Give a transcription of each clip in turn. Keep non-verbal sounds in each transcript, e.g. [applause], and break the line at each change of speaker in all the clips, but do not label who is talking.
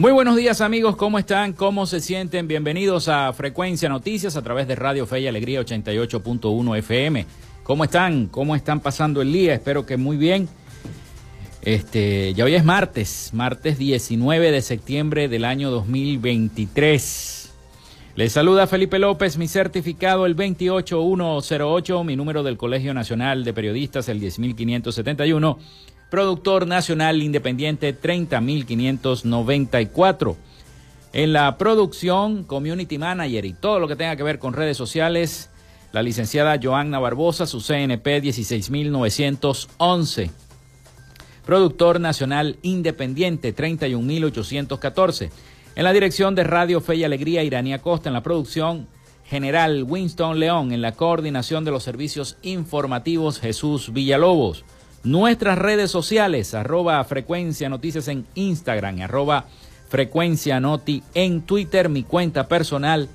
Muy buenos días amigos, ¿cómo están? ¿Cómo se sienten? Bienvenidos a Frecuencia Noticias a través de Radio Fe y Alegría 88.1 FM. ¿Cómo están? ¿Cómo están pasando el día? Espero que muy bien. Este, ya hoy es martes, martes 19 de septiembre del año 2023. Les saluda Felipe López, mi certificado el 28108, mi número del Colegio Nacional de Periodistas el 10571 productor nacional independiente 30.594. En la producción, community manager y todo lo que tenga que ver con redes sociales, la licenciada Joanna Barbosa, su CNP 16911. Productor nacional independiente 31814. En la dirección de Radio Fe y Alegría, Irania Costa. En la producción general, Winston León. En la coordinación de los servicios informativos, Jesús Villalobos. Nuestras redes sociales, arroba frecuencia noticias en Instagram, arroba frecuencia noti en Twitter, mi cuenta personal,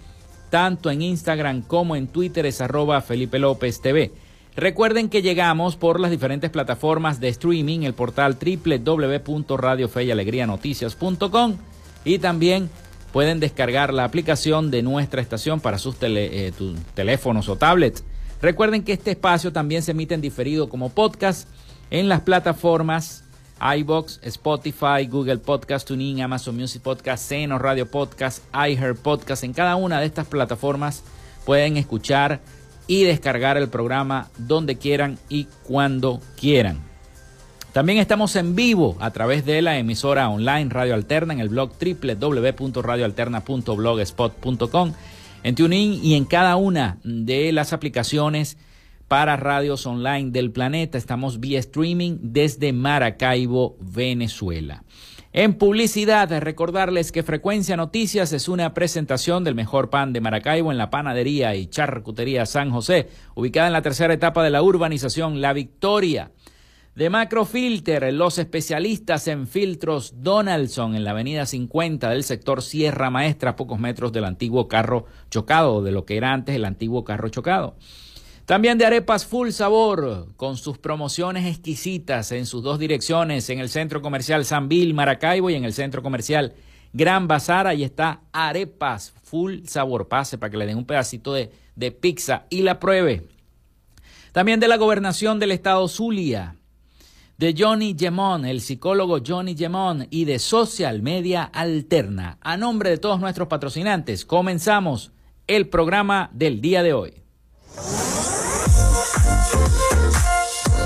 tanto en Instagram como en Twitter es arroba Felipe López TV. Recuerden que llegamos por las diferentes plataformas de streaming, el portal www.radiofeyalegrianoticias.com y también pueden descargar la aplicación de nuestra estación para sus eh, teléfonos o tablets. Recuerden que este espacio también se emite en diferido como podcast en las plataformas iBox, Spotify, Google Podcast, TuneIn, Amazon Music Podcast, Seno Radio Podcast, iHeart Podcast. En cada una de estas plataformas pueden escuchar y descargar el programa donde quieran y cuando quieran. También estamos en vivo a través de la emisora online Radio Alterna en el blog www.radioalterna.blogspot.com, en TuneIn y en cada una de las aplicaciones para radios online del planeta. Estamos vía streaming desde Maracaibo, Venezuela. En publicidad, recordarles que Frecuencia Noticias es una presentación del mejor pan de Maracaibo en la panadería y charcutería San José, ubicada en la tercera etapa de la urbanización La Victoria. De Macrofilter, los especialistas en filtros Donaldson en la avenida 50 del sector Sierra Maestra, a pocos metros del antiguo carro chocado, de lo que era antes el antiguo carro chocado. También de arepas full sabor, con sus promociones exquisitas en sus dos direcciones, en el centro comercial San Bill, Maracaibo y en el centro comercial Gran Bazar. Ahí está arepas full sabor. Pase para que le den un pedacito de, de pizza y la pruebe. También de la gobernación del estado Zulia, de Johnny Gemón, el psicólogo Johnny Gemón y de Social Media Alterna. A nombre de todos nuestros patrocinantes, comenzamos el programa del día de hoy.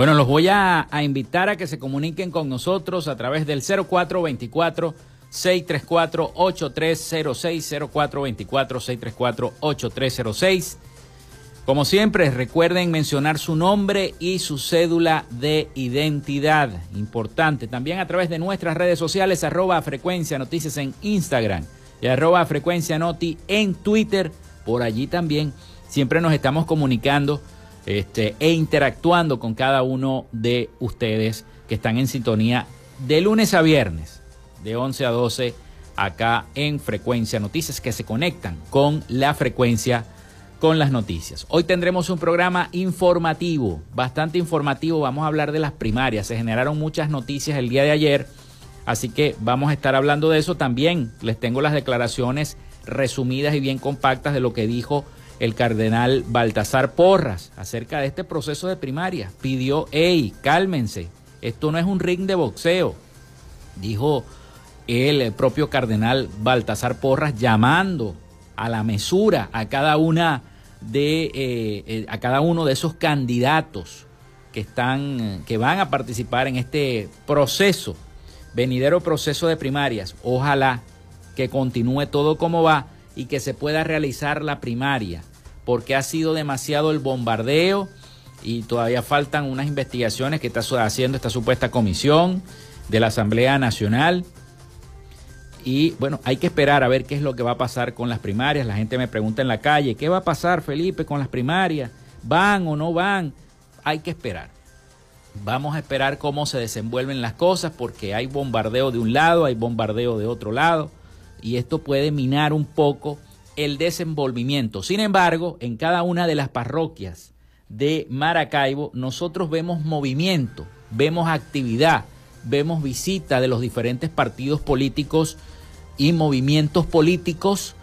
Bueno, los voy a, invitar a que se comuniquen con nosotros a través del 0424 634 8306 0424 634 8306. Como siempre, recuerden mencionar su nombre y su cédula de identidad. Importante. También a través de nuestras redes sociales, arroba frecuencia noticias en Instagram y arroba frecuencia noti en Twitter. Por allí también siempre nos estamos comunicando este, e interactuando con cada uno de ustedes que están en sintonía de lunes a viernes, de 11 a 12, acá en Frecuencia Noticias, que se conectan con la frecuencia, con las noticias. Hoy tendremos un programa informativo, bastante informativo. Vamos a hablar de las primarias. Se generaron muchas noticias el día de ayer, así que vamos a estar hablando de eso. También les tengo las declaraciones resumidas y bien compactas de lo que dijo el cardenal Baltasar Porras acerca de este proceso de primaria. Pidió, hey, cálmense,
Esto no es un ring de boxeo, dijo el propio cardenal Baltasar Porras llamando a la mesura a cada una de eh, eh, a cada uno de esos candidatos que están que van a participar en este proceso venidero proceso de primarias ojalá que continúe todo como va y que se pueda realizar la primaria porque ha sido demasiado el bombardeo y todavía faltan unas investigaciones que está haciendo esta supuesta comisión de la Asamblea Nacional y bueno, hay que esperar a ver qué es lo que va a pasar con las primarias. La gente me pregunta en la calle, ¿qué va a pasar, Felipe, con las primarias? ¿Van o no van? Hay que esperar. Vamos a esperar cómo se desenvuelven las cosas porque hay bombardeo de un lado, hay bombardeo de otro lado y esto puede minar un poco el desenvolvimiento. Sin embargo, en cada una de las parroquias de Maracaibo nosotros vemos movimiento, vemos actividad, vemos visita de los diferentes partidos políticos y movimientos políticos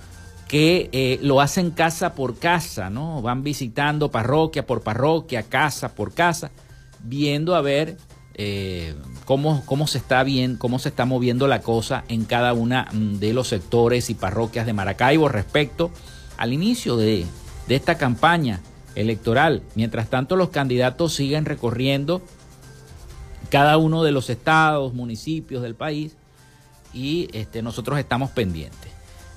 que eh, lo hacen casa por casa, ¿no? Van visitando parroquia por parroquia, casa por casa, viendo a ver eh, cómo, cómo, se está bien, cómo se está moviendo la cosa en cada una mm, de los sectores y parroquias de Maracaibo respecto al inicio de, esta campaña electoral. Mientras tanto, los candidatos siguen recorriendo cada uno de los estados, municipios del país y este, nosotros estamos pendientes.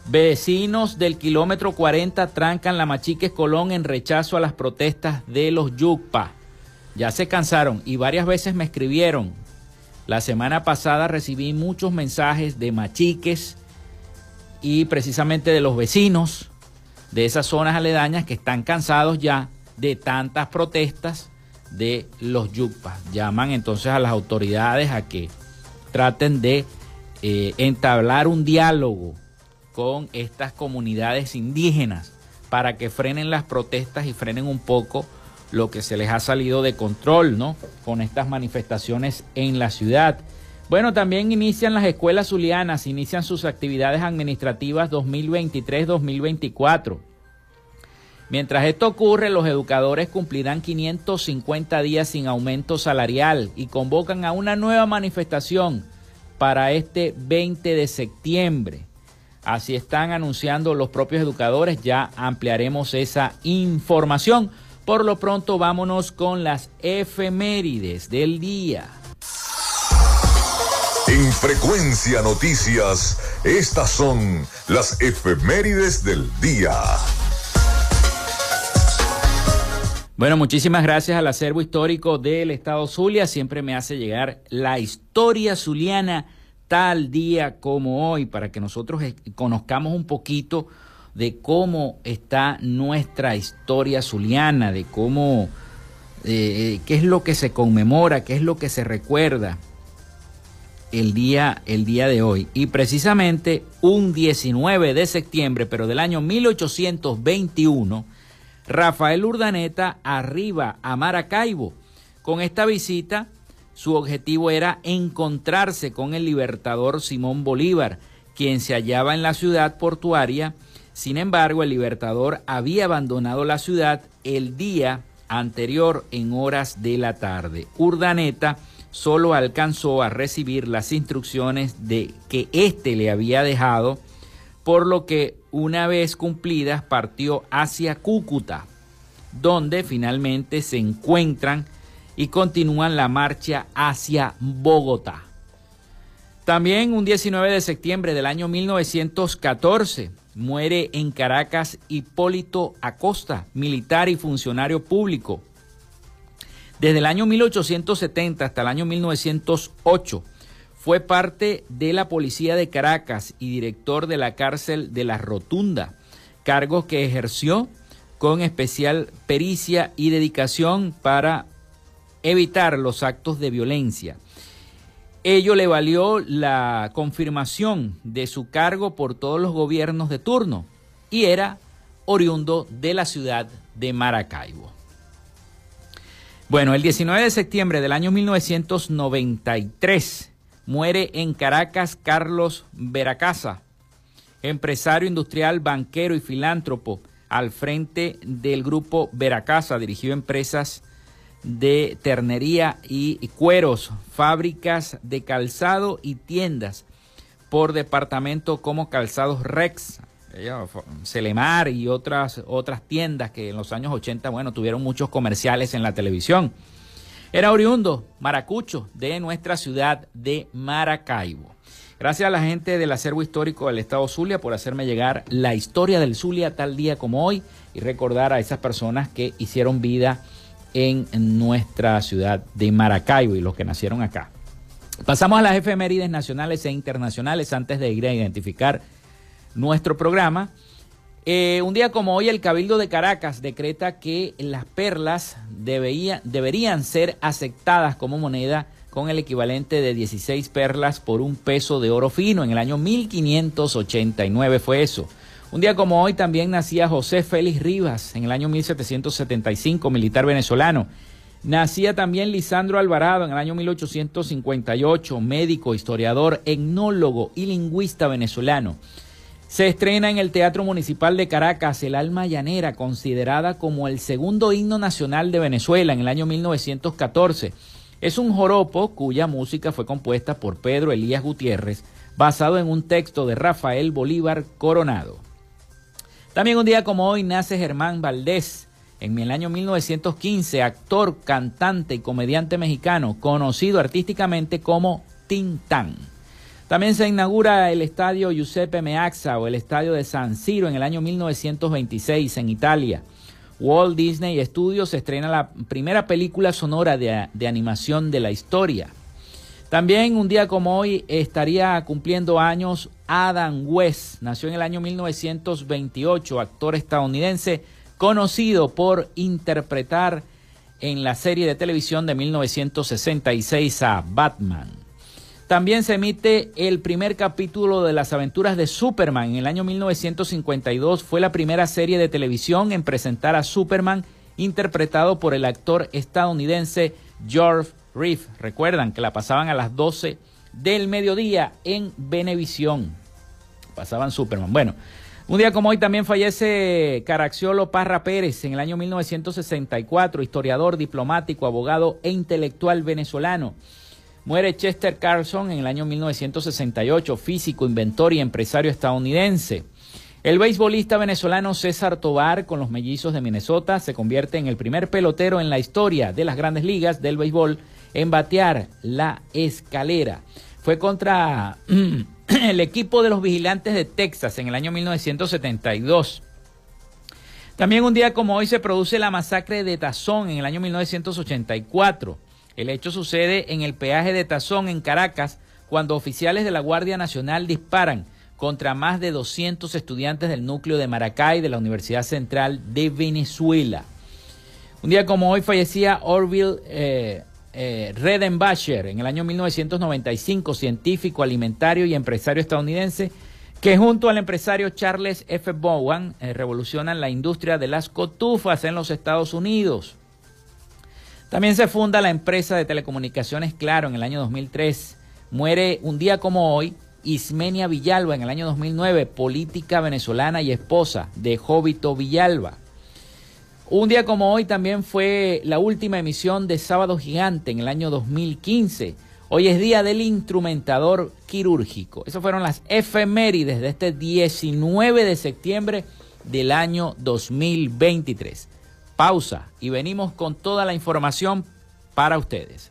Vecinos del kilómetro 40 trancan la Machiques Colón en rechazo a las protestas de los Yucpa. Ya se cansaron y varias veces me escribieron. La semana pasada recibí muchos mensajes de machiques y precisamente de los vecinos de esas zonas aledañas que están cansados ya de tantas protestas de los Yucpas. Llaman entonces a las autoridades a que traten de eh, entablar un diálogo con estas comunidades indígenas para que frenen las protestas y frenen un poco lo que se les ha salido de control, ¿no? Con estas manifestaciones en la ciudad. Bueno, también inician las escuelas zulianas, inician sus actividades administrativas 2023-2024. Mientras esto ocurre, los educadores cumplirán 550 días sin aumento salarial y convocan a una nueva manifestación para este 20 de septiembre. Así están anunciando los propios educadores, ya ampliaremos esa información. Por lo pronto vámonos con las efemérides del día.
En frecuencia noticias, estas son las efemérides del día.
Bueno, muchísimas gracias al acervo histórico del Estado Zulia. Siempre me hace llegar la historia zuliana tal día como hoy para que nosotros conozcamos un poquito de cómo está nuestra historia zuliana, de cómo, eh, qué es lo que se conmemora, qué es lo que se recuerda el día, el día de hoy. Y precisamente un 19 de septiembre, pero del año 1821, Rafael Urdaneta arriba a Maracaibo. Con esta visita, su objetivo era encontrarse con el libertador Simón Bolívar, quien se hallaba en la ciudad portuaria. Sin embargo, el libertador había abandonado la ciudad el día anterior en horas de la tarde. Urdaneta solo alcanzó a recibir las instrucciones de que éste le había dejado, por lo que una vez cumplidas partió hacia Cúcuta, donde finalmente se encuentran y continúan la marcha hacia Bogotá. También un 19 de septiembre del año 1914 muere en Caracas Hipólito Acosta, militar y funcionario público. Desde el año 1870 hasta el año 1908 fue parte de la Policía de Caracas y director de la cárcel de la Rotunda, cargos que ejerció con especial pericia y dedicación para evitar los actos de violencia. Ello le valió la confirmación de su cargo por todos los gobiernos de turno y era oriundo de la ciudad de Maracaibo. Bueno, el 19 de septiembre del año 1993 muere en Caracas Carlos Veracasa, empresario industrial, banquero y filántropo al frente del grupo Veracasa, dirigió empresas de ternería y cueros, fábricas de calzado y tiendas por departamento como Calzados Rex, Celemar y otras, otras tiendas que en los años 80, bueno, tuvieron muchos comerciales en la televisión. Era oriundo, maracucho, de nuestra ciudad de Maracaibo. Gracias a la gente del acervo histórico del Estado Zulia por hacerme llegar la historia del Zulia tal día como hoy y recordar a esas personas que hicieron vida en nuestra ciudad de Maracaibo y los que nacieron acá. Pasamos a las efemérides nacionales e internacionales antes de ir a identificar nuestro programa. Eh, un día como hoy el Cabildo de Caracas decreta que las perlas deberían ser aceptadas como moneda con el equivalente de 16 perlas por un peso de oro fino. En el año 1589 fue eso. Un día como hoy también nacía José Félix Rivas, en el año 1775, militar venezolano. Nacía también Lisandro Alvarado en el año 1858, médico, historiador, etnólogo y lingüista venezolano. Se estrena en el Teatro Municipal de Caracas El Alma Llanera, considerada como el segundo himno nacional de Venezuela en el año 1914. Es un joropo cuya música fue compuesta por Pedro Elías Gutiérrez, basado en un texto de Rafael Bolívar Coronado. También un día como hoy nace Germán Valdés, en el año 1915, actor, cantante y comediante mexicano, conocido artísticamente como Tintán. También se inaugura el estadio Giuseppe Meazza o el estadio de San Siro en el año 1926 en Italia. Walt Disney Studios estrena la primera película sonora de, animación de la historia. También un día como hoy estaría cumpliendo años Adam West. Nació en el año 1928, actor estadounidense conocido por interpretar en la serie de televisión de 1966 a Batman. También se emite el primer capítulo de las aventuras de Superman. En el año 1952 fue la primera serie de televisión en presentar a Superman interpretado por el actor estadounidense George Reeves. Recuerdan que la pasaban a las 12 del mediodía en Venevisión. Pasaban Superman. Bueno, un día como hoy también fallece Caraxiolo Parra Pérez en el año 1964, historiador, diplomático, abogado e intelectual venezolano. Muere Chester Carlson en el año 1968, físico, inventor y empresario estadounidense. El beisbolista venezolano César Tobar con los mellizos de Minnesota se convierte en el primer pelotero en la historia de las grandes ligas del béisbol en batear la escalera. Fue contra [clears throat] el equipo de los vigilantes de Texas en el año 1972. También un día como hoy se produce la masacre de Tazón en el año 1984. El hecho sucede en el peaje de Tazón en Caracas cuando oficiales de la Guardia Nacional disparan contra más de 200 estudiantes del núcleo de Maracay de la Universidad Central de Venezuela. Un día como hoy fallecía Orville eh, eh, Redenbacher en el año 1995, científico, alimentario y empresario estadounidense, que junto al empresario Charles F. Bowen eh, revolucionan la industria de las cotufas en los Estados Unidos. También se funda la empresa de telecomunicaciones Claro en el año 2003. Muere un día como hoy Ismenia Villalba en el año 2009, política venezolana y esposa de Jovito Villalba. Un día como hoy también fue la última emisión de Sábado Gigante en el año 2015. Hoy es día del instrumentador quirúrgico. Esas fueron las efemérides de este 19 de septiembre del año 2023 pausa y venimos con toda la información para ustedes.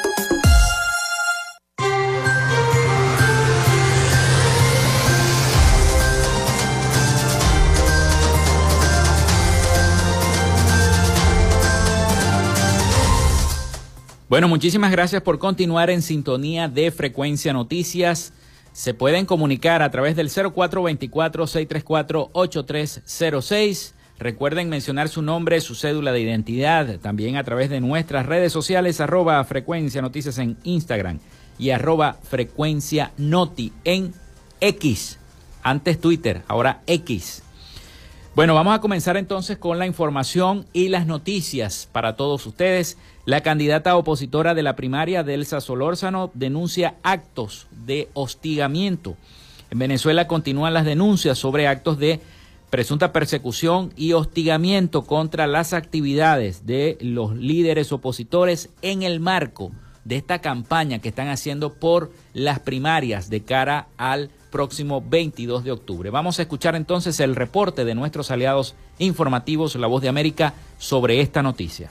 Bueno, muchísimas gracias por continuar en sintonía de Frecuencia Noticias. Se pueden comunicar a través del 0424-634-8306. Recuerden mencionar su nombre, su cédula de identidad, también a través de nuestras redes sociales, arroba Frecuencia Noticias en Instagram y arroba Frecuencia Noti en X. Antes Twitter, ahora X. Bueno, vamos a comenzar entonces con la información y las noticias para todos ustedes. La candidata opositora de la primaria, Delsa Solórzano, denuncia actos de hostigamiento. En Venezuela continúan las denuncias sobre actos de presunta persecución y hostigamiento contra las actividades de los líderes opositores en el marco de esta campaña que están haciendo por las primarias de cara al próximo 22 de octubre. Vamos a escuchar entonces el reporte de nuestros aliados informativos, La Voz de América, sobre esta noticia.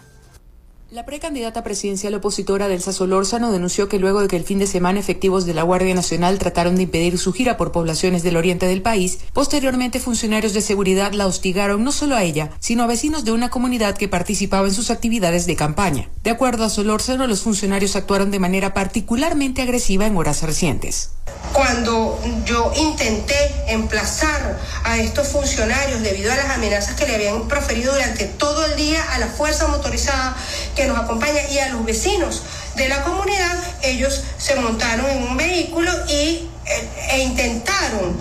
La precandidata presidencial opositora Delsa Solórzano denunció que luego de que el fin de semana efectivos de la Guardia Nacional trataron de impedir su gira por poblaciones del oriente del país, posteriormente funcionarios de seguridad la hostigaron no solo a ella, sino a vecinos de una comunidad que participaba en sus actividades de campaña. De acuerdo a Solórzano, los funcionarios actuaron de manera particularmente agresiva en horas recientes.
Cuando yo intenté emplazar a estos funcionarios debido a las amenazas que le habían proferido durante todo el día a la fuerza motorizada que nos acompaña y a los vecinos de la comunidad, ellos se montaron en un vehículo y, e, e intentaron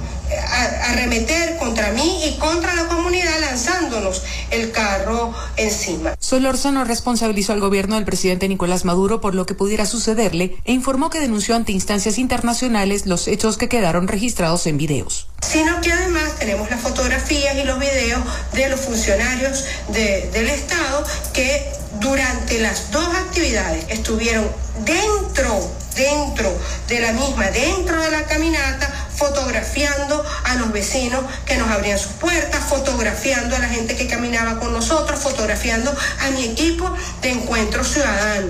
arremeter contra mí y contra la comunidad lanzándonos el carro encima.
Solórzano responsabilizó al gobierno del presidente Nicolás Maduro por lo que pudiera sucederle e informó que denunció ante instancias internacionales los hechos que quedaron registrados en videos.
Sino que además tenemos las fotografías y los videos de los funcionarios del Estado que durante las dos actividades estuvieron dentro, dentro de la misma, dentro de la caminata, fotografiando a los vecinos que nos abrían sus puertas, fotografiando a la gente que caminaba con nosotros, fotografiando a mi equipo de encuentro ciudadano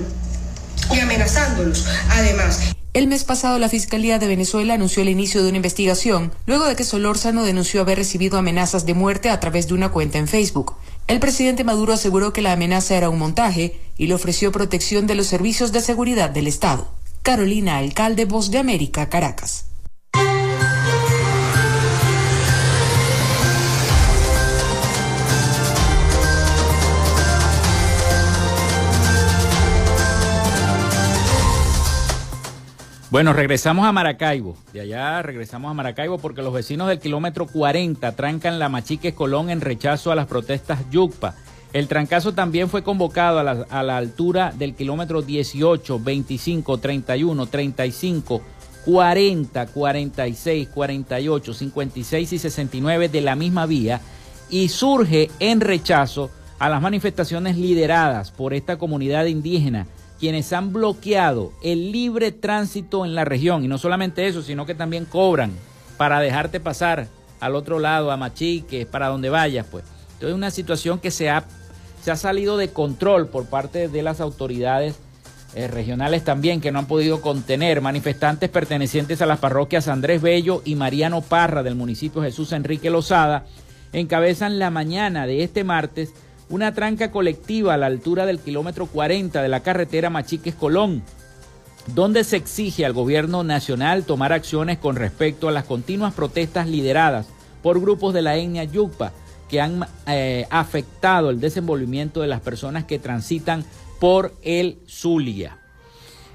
y amenazándolos además.
El mes pasado la Fiscalía de Venezuela anunció el inicio de una investigación luego de que Solórzano denunció haber recibido amenazas de muerte a través de una cuenta en Facebook. El presidente Maduro aseguró que la amenaza era un montaje y le ofreció protección de los servicios de seguridad del Estado. Carolina Alcalde, Voz de América, Caracas.
Bueno, regresamos a Maracaibo. De allá regresamos a Maracaibo porque los vecinos del kilómetro 40 trancan la Machique Colón en rechazo a las protestas Yucpa. El trancazo también fue convocado a la, a la altura del kilómetro 18, 25, 31, 35, 40, 46, 48, 56 y 69 de la misma vía y surge en rechazo a las manifestaciones lideradas por esta comunidad indígena quienes han bloqueado el libre tránsito en la región. Y no solamente eso, sino que también cobran para dejarte pasar al otro lado, a Machique, para donde vayas, pues. Entonces es una situación que se ha, se ha salido de control por parte de las autoridades eh, regionales también, que no han podido contener manifestantes pertenecientes a las parroquias Andrés Bello y Mariano Parra del municipio Jesús Enrique Lozada, encabezan la mañana de este martes una tranca colectiva a la altura del kilómetro 40 de la carretera Machiques-Colón, donde se exige al gobierno nacional tomar acciones con respecto a las continuas protestas lideradas por grupos de la etnia Yucpa,
que han eh, afectado el desenvolvimiento de las personas que transitan por el Zulia.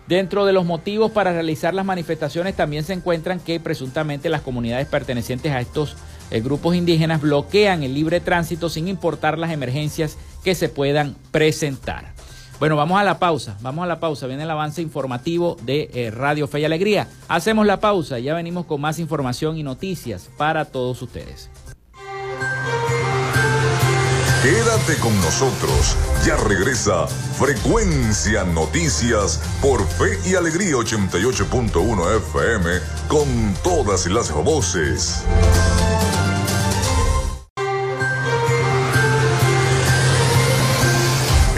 Dentro de los motivos para realizar las manifestaciones también se encuentran que presuntamente las comunidades pertenecientes a estos grupos indígenas bloquean el libre tránsito sin importar las emergencias que se puedan presentar. Bueno, vamos a la pausa, vamos a la pausa, viene el avance informativo de eh, Radio Fe y Alegría. Hacemos la pausa, ya venimos con más información y noticias para todos ustedes.
Quédate con nosotros. Ya regresa Frecuencia Noticias por Fe y Alegría 88.1 FM con todas las voces.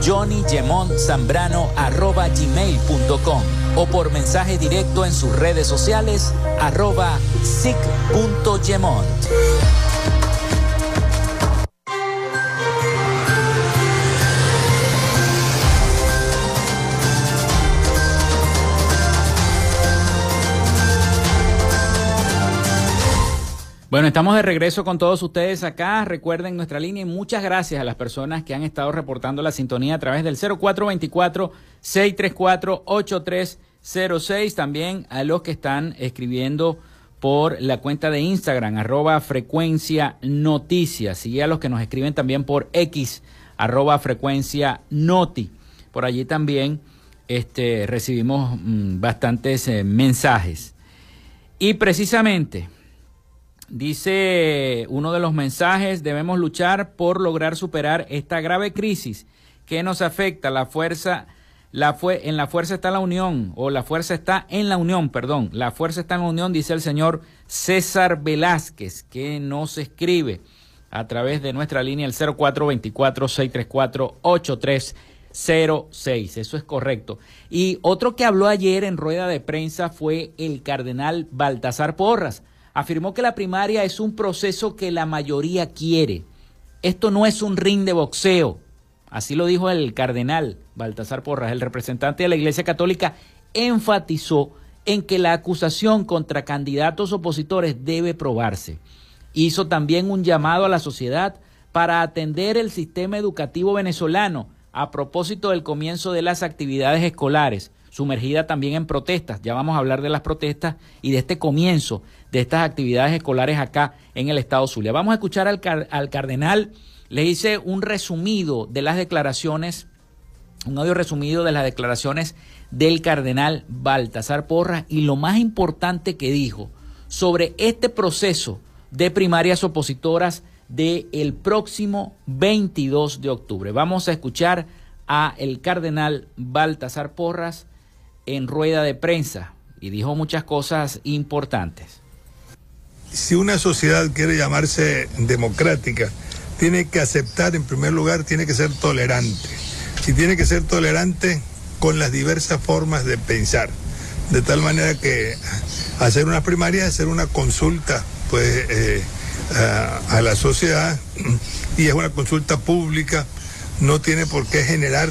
johnnygemontzambrano.gmail.com o por mensaje directo en sus redes sociales arroba. Bueno, estamos de regreso con todos ustedes acá. Recuerden nuestra línea y muchas gracias a las personas que han estado reportando la sintonía a través del 0424-634-8306. También a los que están escribiendo por la cuenta de Instagram, arroba frecuencia noticias. Y a los que nos escriben también por X, arroba frecuencia noti. Por allí también este, recibimos mm, bastantes eh, mensajes. Y precisamente Dice uno de los mensajes, debemos luchar por lograr superar esta grave crisis que nos afecta. La fuerza, la fue, en la fuerza está la unión, o la fuerza está en la unión, perdón. La fuerza está en la unión, dice el señor César Velázquez, que nos escribe a través de nuestra línea el 0424-634-8306. Eso es correcto. Y otro que habló ayer en rueda de prensa fue el cardenal Baltasar Porras afirmó que la primaria es un proceso que la mayoría quiere. Esto no es un ring de boxeo. Así lo dijo el cardenal Baltasar Porras, el representante de la Iglesia Católica, enfatizó en que la acusación contra candidatos opositores debe probarse. Hizo también un llamado a la sociedad para atender el sistema educativo venezolano a propósito del comienzo de las actividades escolares, sumergida también en protestas. Ya vamos a hablar de las protestas y de este comienzo de estas actividades escolares acá en el estado Zulia. Vamos a escuchar al, al cardenal, le hice un resumido de las declaraciones, un audio resumido de las declaraciones del cardenal Baltasar Porras y lo más importante que dijo sobre este proceso de primarias opositoras del el próximo 22 de octubre. Vamos a escuchar a el cardenal Baltasar Porras en rueda de prensa y dijo muchas cosas importantes.
Si una sociedad quiere llamarse democrática, tiene que aceptar, en primer lugar, tiene que ser tolerante. Y tiene que ser tolerante con las diversas formas de pensar. De tal manera que hacer una primaria hacer una consulta pues, eh, a, a la sociedad y es una consulta pública, no tiene por qué generar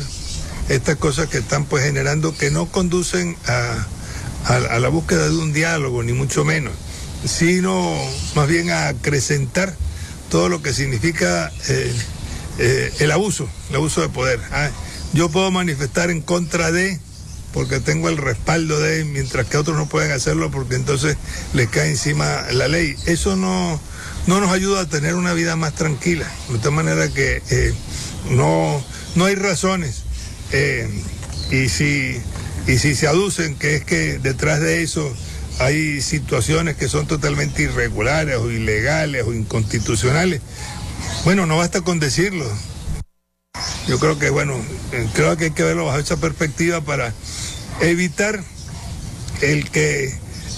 estas cosas que están pues generando que no conducen a, la búsqueda de un diálogo, ni mucho menos, sino más bien a acrecentar todo lo que significa eh, eh, el abuso, el abuso de poder. Ah, yo puedo manifestar en contra de, porque tengo el respaldo de, mientras que otros no pueden hacerlo porque entonces les cae encima la ley. Eso no, no nos ayuda a tener una vida más tranquila, de tal manera que eh, no, no hay razones eh, y, si, y si se aducen que es que detrás de eso hay situaciones que son totalmente irregulares o ilegales o inconstitucionales, bueno, no basta con decirlo. Yo creo que, bueno, eh, creo que hay que verlo bajo esa perspectiva para evitar el que,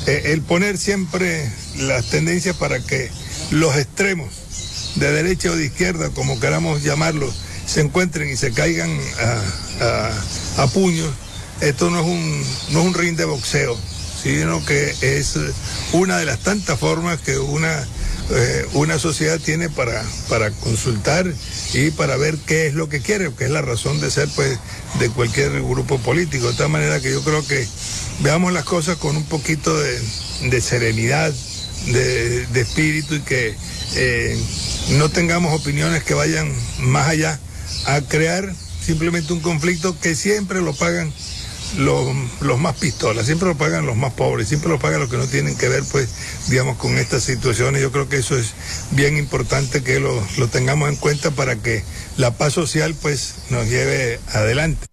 eh, el poner siempre las tendencias para que los extremos, de derecha o de izquierda, como queramos llamarlos, se encuentren y se caigan a, puños, esto no es, un, no es un ring de boxeo, sino que es una de las tantas formas que una, eh, una sociedad tiene para, para consultar y para ver qué es lo que quiere, que es la razón de ser pues, de cualquier grupo político. De tal manera que yo creo que veamos las cosas con un poquito de, serenidad, de, espíritu y que eh, no tengamos opiniones que vayan más allá a crear simplemente un conflicto que siempre lo pagan los, más pistolas, siempre lo pagan los más pobres, siempre lo pagan los que no tienen que ver, pues, digamos, con estas situaciones. Yo creo que eso es bien importante que lo, lo tengamos en cuenta para que la paz social, pues, nos lleve adelante.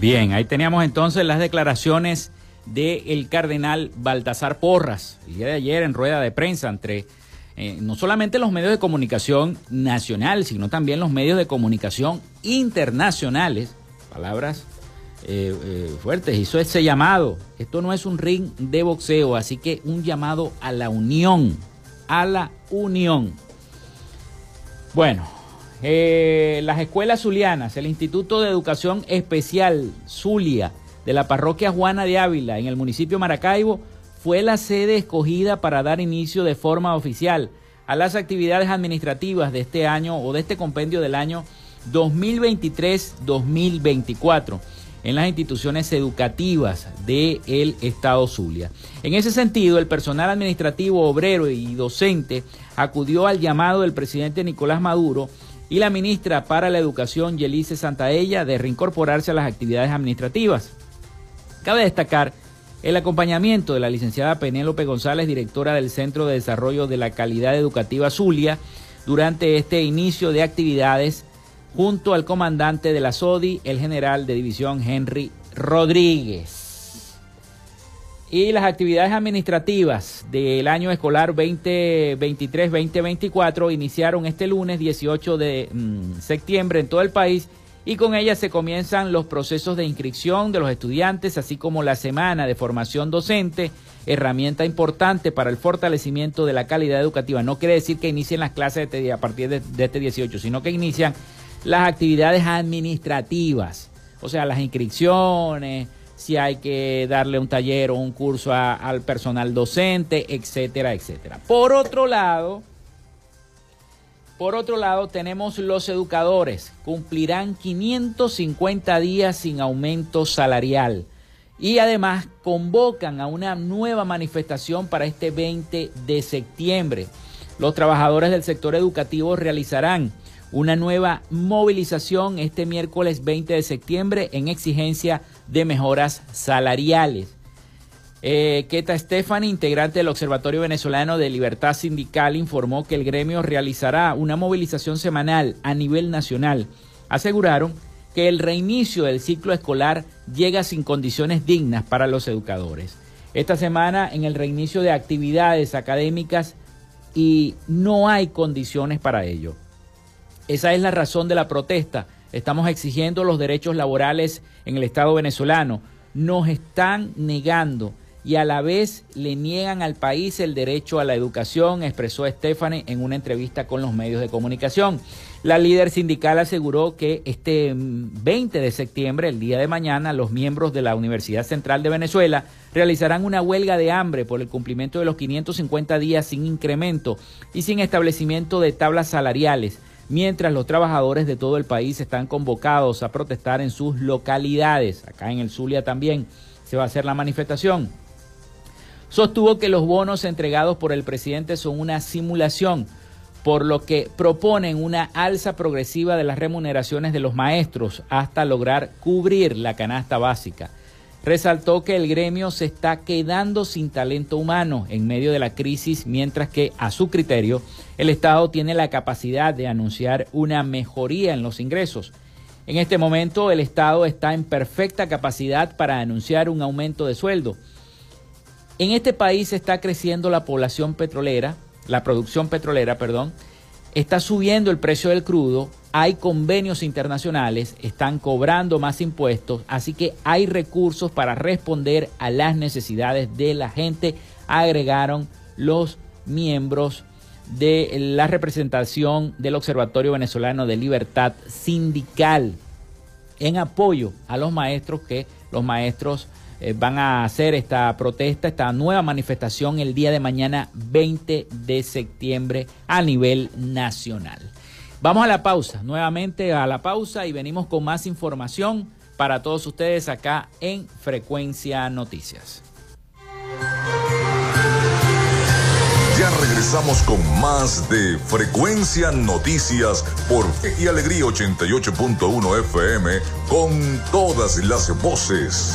Bien, ahí teníamos entonces las declaraciones del cardenal Baltasar Porras, el día de ayer en rueda de prensa entre eh, no solamente los medios de comunicación nacionales, sino también los medios de comunicación internacionales, palabras eh, eh, fuertes, hizo ese llamado. Esto no es un ring de boxeo, así que un llamado a la unión, a la unión. Bueno, las escuelas zulianas, el Instituto de Educación Especial Zulia, de la parroquia Juana de Ávila en el municipio Maracaibo fue la sede escogida para dar inicio de forma oficial a las actividades administrativas de este año o de este compendio del año 2023-2024. en las instituciones educativas del Estado Zulia. En ese sentido, el personal administrativo, obrero y docente acudió al llamado del presidente Nicolás Maduro y la ministra para la Educación, Yelice Santaella, de reincorporarse a las actividades administrativas. Cabe destacar el acompañamiento de la licenciada Penélope González, directora del Centro de Desarrollo de la Calidad Educativa Zulia, durante este inicio de actividades junto al comandante de la SODI, el general de división Henry Rodríguez. Y las actividades administrativas del año escolar 2023-2024 iniciaron este lunes 18 de mm, septiembre en todo el país y con ellas se comienzan los procesos de inscripción de los estudiantes, así como la semana de formación docente, herramienta importante para el fortalecimiento de la calidad educativa. No quiere decir que inicien las clases a partir de este 18, sino que inician las actividades administrativas, o sea, las inscripciones, si hay que darle un taller o un curso al personal docente, etcétera, etcétera. Por otro lado, por otro lado, tenemos los educadores. Cumplirán 550 días sin aumento salarial. Y además convocan a una nueva manifestación para este 20 de septiembre. Los trabajadores del sector educativo realizarán una nueva movilización este miércoles 20 de septiembre en exigencia de mejoras salariales. Eh, Keta Stefani, integrante del Observatorio Venezolano de Libertad Sindical, informó que el gremio realizará una movilización semanal a nivel nacional. Aseguraron que el reinicio del ciclo escolar llega sin condiciones dignas para los educadores. Esta semana en el reinicio de actividades académicas y no hay condiciones para ello. Esa es la razón de la protesta. Estamos exigiendo los derechos laborales en el Estado venezolano. Nos están negando y a la vez le niegan al país el derecho a la educación, expresó Stephanie en una entrevista con los medios de comunicación. La líder sindical aseguró que este 20 de septiembre, el día de mañana, los miembros de la Universidad Central de Venezuela realizarán una huelga de hambre por el cumplimiento de los 550 días sin incremento y sin establecimiento de tablas salariales mientras los trabajadores de todo el país están convocados a protestar en sus localidades. Acá en el Zulia también se va a hacer la manifestación. Sostuvo que los bonos entregados por el presidente son una simulación, por lo que proponen una alza progresiva de las remuneraciones de los maestros hasta lograr cubrir la canasta básica resaltó que el gremio se está quedando sin talento humano en medio de la crisis, mientras que, a su criterio, el Estado tiene la capacidad de anunciar una mejoría en los ingresos. En este momento, el Estado está en perfecta capacidad para anunciar un aumento de sueldo. En este país está creciendo la población petrolera, la producción petrolera, perdón, está subiendo el precio del crudo, hay convenios internacionales, están cobrando más impuestos, así que hay recursos para responder a las necesidades de la gente, agregaron los miembros de la representación del Observatorio Venezolano de Libertad Sindical en apoyo a los maestros que los maestros eh, van a hacer esta protesta, esta nueva manifestación el día de mañana 20 de septiembre a nivel nacional. Vamos a la pausa, nuevamente a la pausa y venimos con más información para todos ustedes acá en Frecuencia Noticias.
Ya regresamos con más de Frecuencia Noticias por Fe y Alegría 88.1 FM con todas las voces.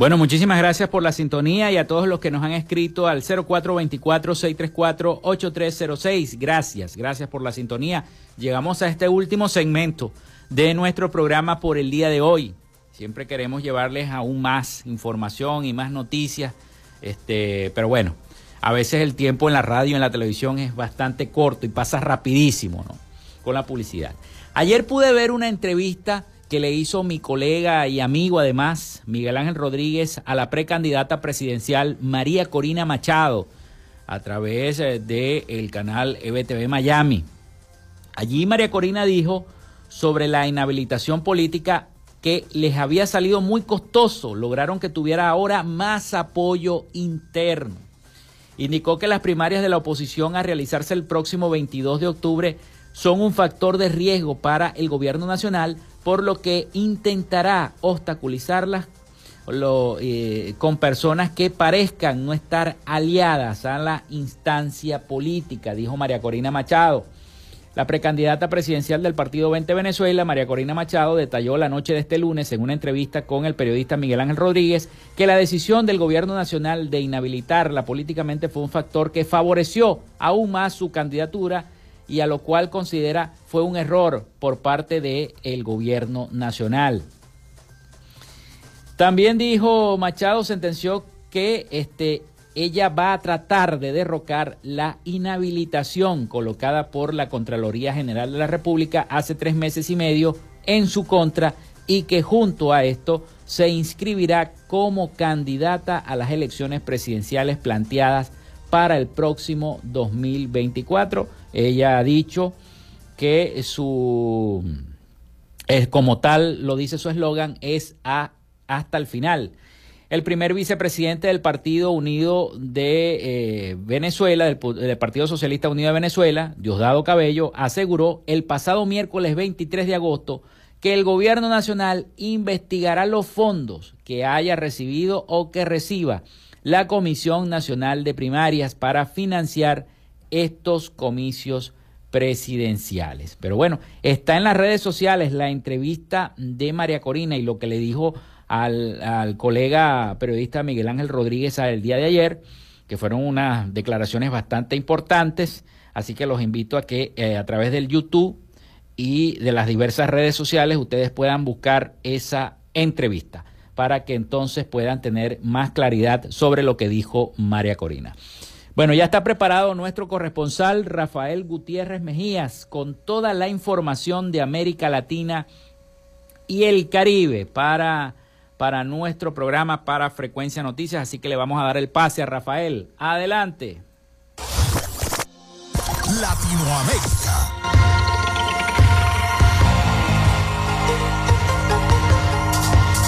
Bueno, muchísimas gracias por la sintonía y a todos los que nos han escrito al 0424-634-8306. Gracias, gracias por la sintonía. Llegamos a este último segmento de nuestro programa por el día de hoy. Siempre queremos llevarles aún más información y más noticias, este, pero bueno, a veces el tiempo en la radio y en la televisión es bastante corto y pasa rapidísimo, ¿no? Con la publicidad. Ayer pude ver una entrevista que le hizo mi colega y amigo además, Miguel Ángel Rodríguez, a la precandidata presidencial María Corina Machado a través del eh, el canal EBTV Miami. Allí María Corina dijo sobre la inhabilitación política que les había salido muy costoso, lograron que tuviera ahora más apoyo interno. Indicó que las primarias de la oposición a realizarse el próximo 22 de octubre son un factor de riesgo para el gobierno nacional, por lo que intentará obstaculizarlas eh, con personas que parezcan no estar aliadas a la instancia política, dijo María Corina Machado. La precandidata presidencial del Partido 20 Venezuela, María Corina Machado, detalló la noche de este lunes en una entrevista con el periodista Miguel Ángel Rodríguez que la decisión del gobierno nacional de inhabilitarla políticamente fue un factor que favoreció aún más su candidatura y a lo cual considera fue un error por parte del gobierno nacional. También dijo Machado, sentenció que este, ella va a tratar de derrocar la inhabilitación colocada por la Contraloría General de la República hace tres meses y medio en su contra y que junto a esto se inscribirá como candidata a las elecciones presidenciales planteadas para el próximo 2024. Ella ha dicho que su, como tal lo dice su eslogan, es a, hasta el final. El primer vicepresidente del Partido Unido de eh, Venezuela, del, del, Partido Socialista Unido de Venezuela, Diosdado Cabello, aseguró el pasado miércoles 23 de agosto que el gobierno nacional investigará los fondos que haya recibido o que reciba la Comisión Nacional de Primarias para financiar estos comicios presidenciales. Pero bueno, está en las redes sociales la entrevista de María Corina y lo que le dijo al, colega periodista Miguel Ángel Rodríguez el día de ayer, que fueron unas declaraciones bastante importantes, así que los invito a que eh, a través del YouTube y de las diversas redes sociales ustedes puedan buscar esa entrevista para que entonces puedan tener más claridad sobre lo que dijo María Corina. Bueno, ya está preparado nuestro corresponsal Rafael Gutiérrez Mejías con toda la información de América Latina y el Caribe para, para nuestro programa para Frecuencia Noticias. Así que le vamos a dar el pase a Rafael. Adelante.
Latinoamérica.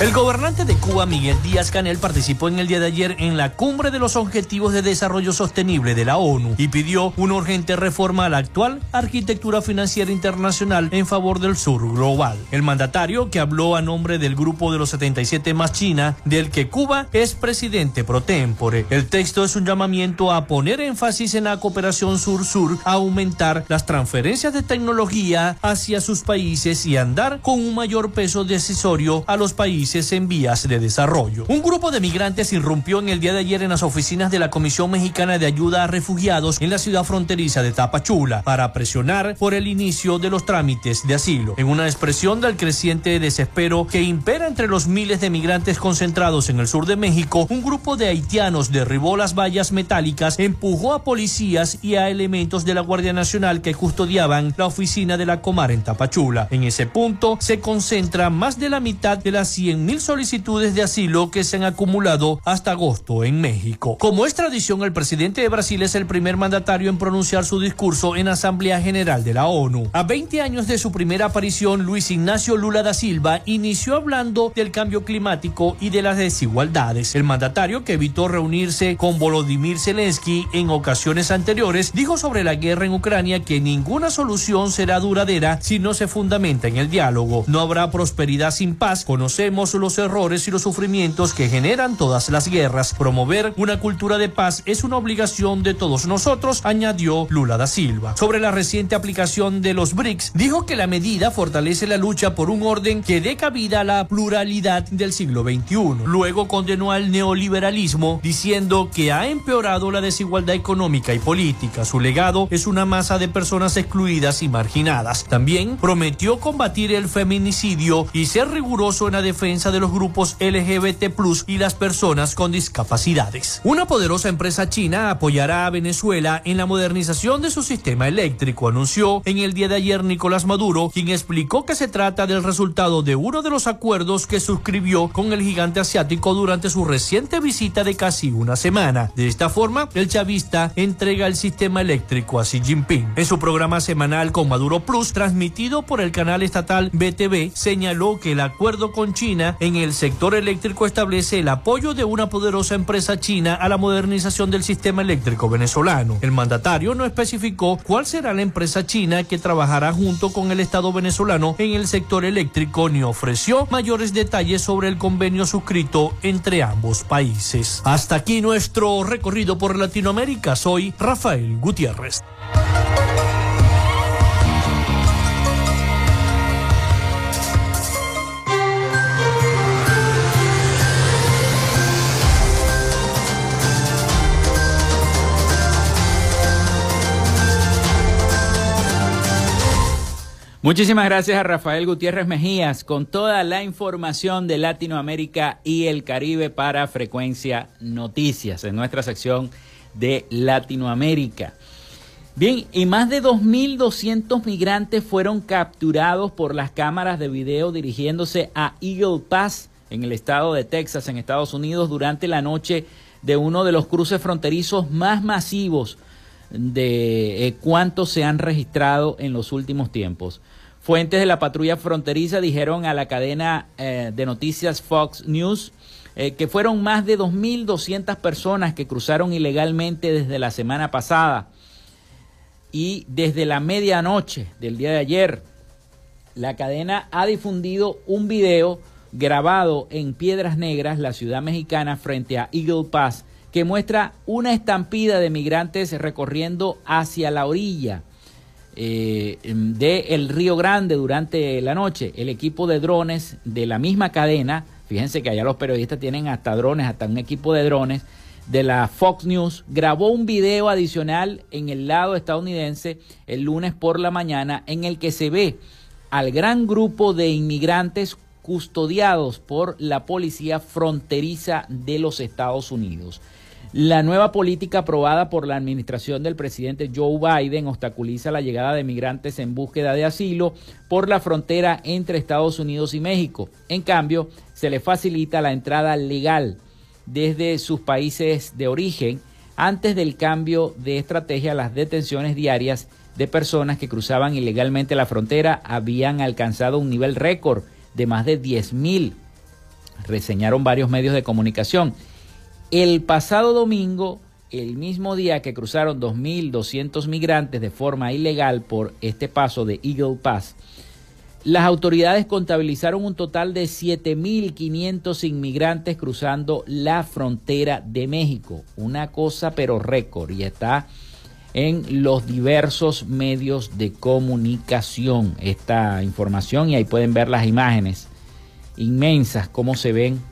El gobernante de Cuba, Miguel Díaz Canel, participó en el día de ayer en la cumbre de los Objetivos de Desarrollo Sostenible de la ONU y pidió una urgente reforma a la actual arquitectura financiera internacional en favor del sur global. El mandatario, que habló a nombre del grupo de los 77 más China, del que Cuba es presidente pro tempore. El texto es un llamamiento a poner énfasis en la cooperación sur-sur, aumentar las transferencias de tecnología hacia sus países y andar con un mayor peso decisorio a los países en vías de desarrollo. Un grupo de migrantes irrumpió en el día de ayer en las oficinas de la Comisión Mexicana de Ayuda a Refugiados en la ciudad fronteriza de Tapachula para presionar por el inicio de los trámites de asilo. En una expresión del creciente desespero que impera entre los miles de migrantes concentrados en el sur de México, un grupo de haitianos derribó las vallas metálicas, empujó a policías y a elementos de la Guardia Nacional que custodiaban la oficina de la Comar en Tapachula. En ese punto se concentra más de la mitad de las 100 mil solicitudes de asilo que se han acumulado hasta agosto en México. Como es tradición, el presidente de Brasil es el primer mandatario en pronunciar su discurso en Asamblea General de la ONU. A 20 años de su primera aparición, Luis Ignacio Lula da Silva inició hablando del cambio climático y de las desigualdades. El mandatario, que evitó reunirse con Volodymyr Zelensky en ocasiones anteriores, dijo sobre la guerra en Ucrania que ninguna solución será duradera si no se fundamenta en el diálogo. No habrá prosperidad sin paz. Conocemos los errores y los sufrimientos que generan todas las guerras. Promover una cultura de paz es una obligación de todos nosotros, añadió Lula da Silva. Sobre la reciente aplicación de los BRICS, dijo que la medida fortalece la lucha por un orden que dé cabida a la pluralidad del siglo XXI. Luego condenó al neoliberalismo diciendo que ha empeorado la desigualdad económica y política. Su legado es una masa de personas excluidas y marginadas. También prometió combatir el feminicidio y ser riguroso en la defensa de los grupos LGBT y las personas con discapacidades. Una poderosa empresa china apoyará a Venezuela en la modernización de su sistema eléctrico, anunció en el día de ayer Nicolás Maduro, quien explicó que se trata del resultado de uno de los acuerdos que suscribió con el gigante asiático durante su reciente visita de casi una semana. De esta forma, el chavista entrega el sistema eléctrico a Xi Jinping. En su programa semanal con Maduro Plus, transmitido por el canal estatal BTV, señaló que el acuerdo con China en el sector eléctrico establece el apoyo de una poderosa empresa china a la modernización del sistema eléctrico venezolano. El mandatario no especificó cuál será la empresa china que trabajará junto con el Estado venezolano en el sector eléctrico ni ofreció mayores detalles sobre el convenio suscrito entre ambos países. Hasta aquí nuestro recorrido por Latinoamérica. Soy Rafael Gutiérrez.
Muchísimas gracias a Rafael Gutiérrez Mejías con toda la información de Latinoamérica y el Caribe para Frecuencia Noticias en nuestra sección de Latinoamérica. Bien, y más de 2.200 migrantes fueron capturados por las cámaras de video dirigiéndose a Eagle Pass en el estado de Texas, en Estados Unidos, durante la noche de uno de los cruces fronterizos más masivos de eh, cuántos se han registrado en los últimos tiempos. Fuentes de la patrulla fronteriza dijeron a la cadena eh, de noticias Fox News eh, que fueron más de 2.200 personas que cruzaron ilegalmente desde la semana pasada y desde la medianoche del día de ayer. La cadena ha difundido un video grabado en Piedras Negras, la ciudad mexicana, frente a Eagle Pass, que muestra una estampida de migrantes recorriendo hacia la orilla eh, del Río Grande durante la noche. El equipo de drones de la misma cadena, fíjense que allá los periodistas tienen hasta drones, hasta un equipo de drones de la Fox News, grabó un video adicional en el lado estadounidense el lunes por la mañana en el que se ve al gran grupo de inmigrantes custodiados por la policía fronteriza de los Estados Unidos. La nueva política aprobada por la administración del presidente Joe Biden obstaculiza la llegada de migrantes en búsqueda de asilo por la frontera entre Estados Unidos y México. En cambio, se le facilita la entrada legal desde sus países de origen antes del cambio de estrategia las detenciones diarias de personas que cruzaban ilegalmente la frontera habían alcanzado un nivel récord de más de 10.000, reseñaron varios medios de comunicación. El pasado domingo, el mismo día que cruzaron 2.200 migrantes de forma ilegal por este paso de Eagle Pass, las autoridades contabilizaron un total de 7.500 inmigrantes cruzando la frontera de México. Una cosa pero récord y está en los diversos medios de comunicación esta información y ahí pueden ver las imágenes inmensas, cómo se ven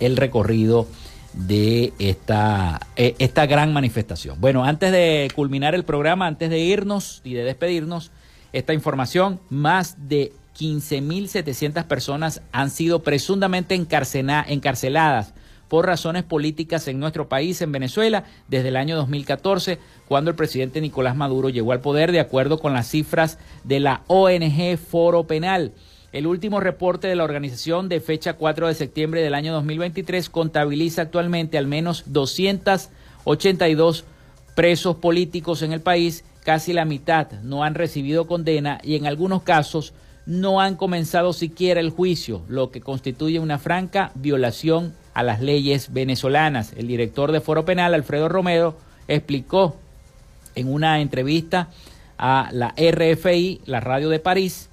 el recorrido de esta, eh, esta gran manifestación. Bueno, antes de culminar el programa, antes de irnos y de despedirnos, esta información, más de 15.700 personas han sido presuntamente encarceladas por razones políticas en nuestro país, en Venezuela, desde el año 2014, cuando el presidente Nicolás Maduro llegó al poder, de acuerdo con las cifras de la ONG Foro Penal. El último reporte de la organización de fecha 4 de septiembre del año 2023 contabiliza actualmente al menos 282 presos políticos en el país, casi la mitad no han recibido condena y en algunos casos no han comenzado siquiera el juicio, lo que constituye una franca violación a las leyes venezolanas. El director de Foro Penal, Alfredo Romero, explicó en una entrevista a la RFI, la radio de París,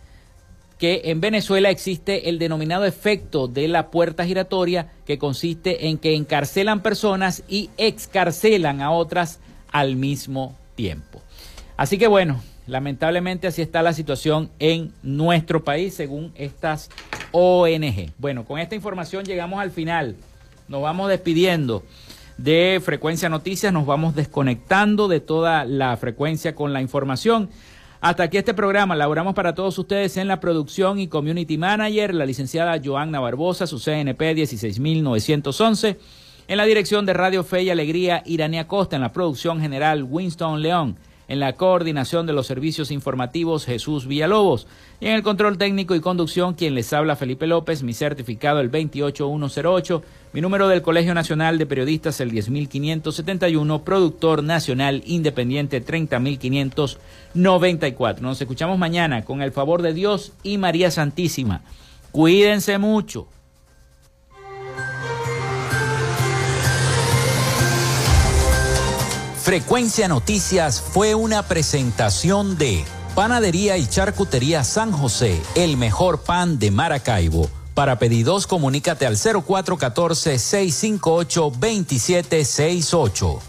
que en Venezuela existe el denominado efecto de la puerta giratoria, que consiste en que encarcelan personas y excarcelan a otras al mismo tiempo. Así que bueno, lamentablemente así está la situación en nuestro país según estas ONG. Bueno, con esta información llegamos al final. Nos vamos despidiendo de Frecuencia Noticias, nos vamos desconectando de toda la frecuencia con la información.
Hasta aquí este programa. Laboramos para todos ustedes en la producción y community manager, la licenciada Joanna Barbosa, su CNP 16911. En la dirección de Radio Fe y Alegría, Irania Costa. En la producción general, Winston León. En la coordinación de los servicios informativos, Jesús Villalobos. Y en el control técnico y conducción, quien les habla, Felipe López. Mi certificado, el 28108. Mi número del Colegio Nacional de Periodistas, el 10571. Productor Nacional Independiente, 30594. Nos escuchamos mañana con el favor de Dios y María Santísima. Cuídense mucho.
Frecuencia Noticias fue una presentación de Panadería y Charcutería San José, el mejor pan de Maracaibo. Para pedidos, comunícate al 0414-658-2768.